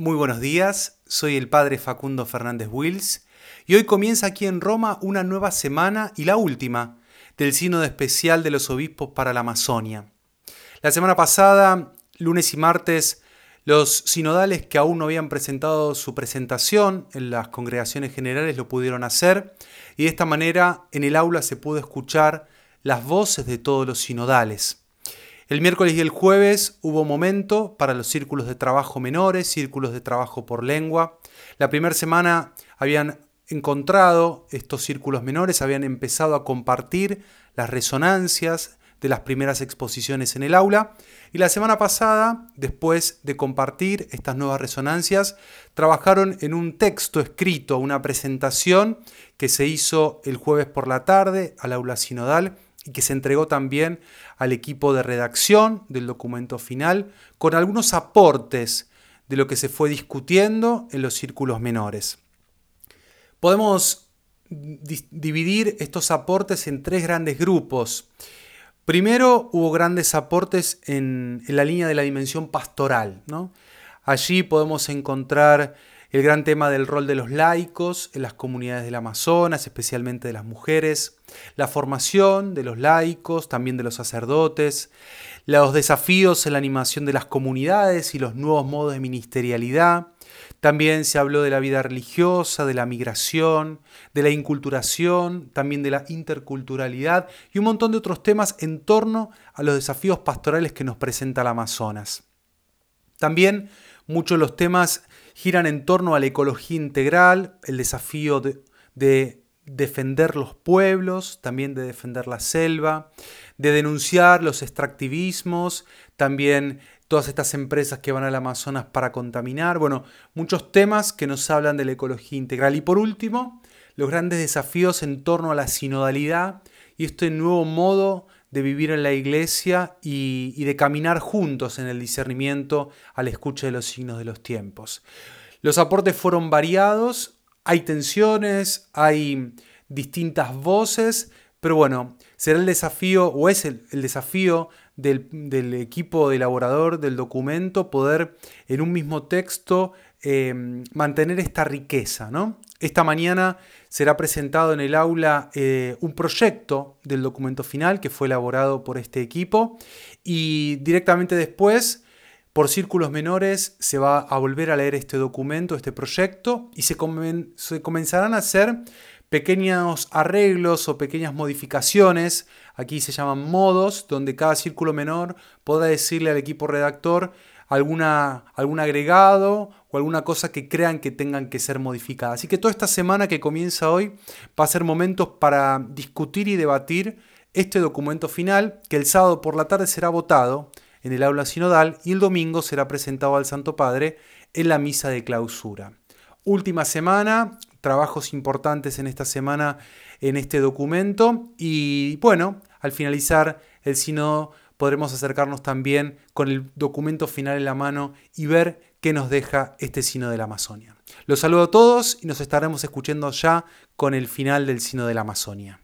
Muy buenos días, soy el padre Facundo Fernández Wills y hoy comienza aquí en Roma una nueva semana y la última del Sínodo Especial de los Obispos para la Amazonia. La semana pasada, lunes y martes, los sinodales que aún no habían presentado su presentación en las congregaciones generales lo pudieron hacer y de esta manera en el aula se pudo escuchar las voces de todos los sinodales. El miércoles y el jueves hubo momento para los círculos de trabajo menores, círculos de trabajo por lengua. La primera semana habían encontrado estos círculos menores, habían empezado a compartir las resonancias de las primeras exposiciones en el aula. Y la semana pasada, después de compartir estas nuevas resonancias, trabajaron en un texto escrito, una presentación que se hizo el jueves por la tarde al aula sinodal y que se entregó también al equipo de redacción del documento final, con algunos aportes de lo que se fue discutiendo en los círculos menores. Podemos dividir estos aportes en tres grandes grupos. Primero hubo grandes aportes en, la línea de la dimensión pastoral. Allí podemos encontrar el gran tema del rol de los laicos en las comunidades del Amazonas, especialmente de las mujeres, la formación de los laicos, también de los sacerdotes, los desafíos en la animación de las comunidades y los nuevos modos de ministerialidad. También se habló de la vida religiosa, de la migración, de la inculturación, también de la interculturalidad y un montón de otros temas en torno a los desafíos pastorales que nos presenta el Amazonas. También muchos de los temas giran en torno a la ecología integral, el desafío de, defender los pueblos, también de defender la selva, de denunciar los extractivismos, también todas estas empresas que van al Amazonas para contaminar, bueno, muchos temas que nos hablan de la ecología integral. Y por último, los grandes desafíos en torno a la sinodalidad y este nuevo modo de vivir en la iglesia y, de caminar juntos en el discernimiento a la escucha de los signos de los tiempos. Los aportes fueron variados, hay tensiones, hay distintas voces, pero bueno, será el desafío, o es el, desafío del, del, equipo elaborador del documento poder en un mismo texto eh, mantener esta riqueza, ¿no? Esta mañana será presentado en el aula eh, un proyecto del documento final que fue elaborado por este equipo y directamente después, por círculos menores, se va a volver a leer este documento, este proyecto y se, comenzarán a hacer pequeños arreglos o pequeñas modificaciones, aquí se llaman modos, donde cada círculo menor podrá decirle al equipo redactor alguna, algún agregado o alguna cosa que crean que tengan que ser modificada. Así que toda esta semana que comienza hoy va a ser momentos para discutir y debatir este documento final que el sábado por la tarde será votado en el aula sinodal y el domingo será presentado al Santo Padre en la misa de clausura. Última semana, trabajos importantes en esta semana en este documento y bueno, al finalizar el sínodo podremos acercarnos también con el documento final en la mano y ver qué nos deja este Sino de la Amazonia. Los saludo a todos y nos estaremos escuchando ya con el final del Sino de la Amazonia.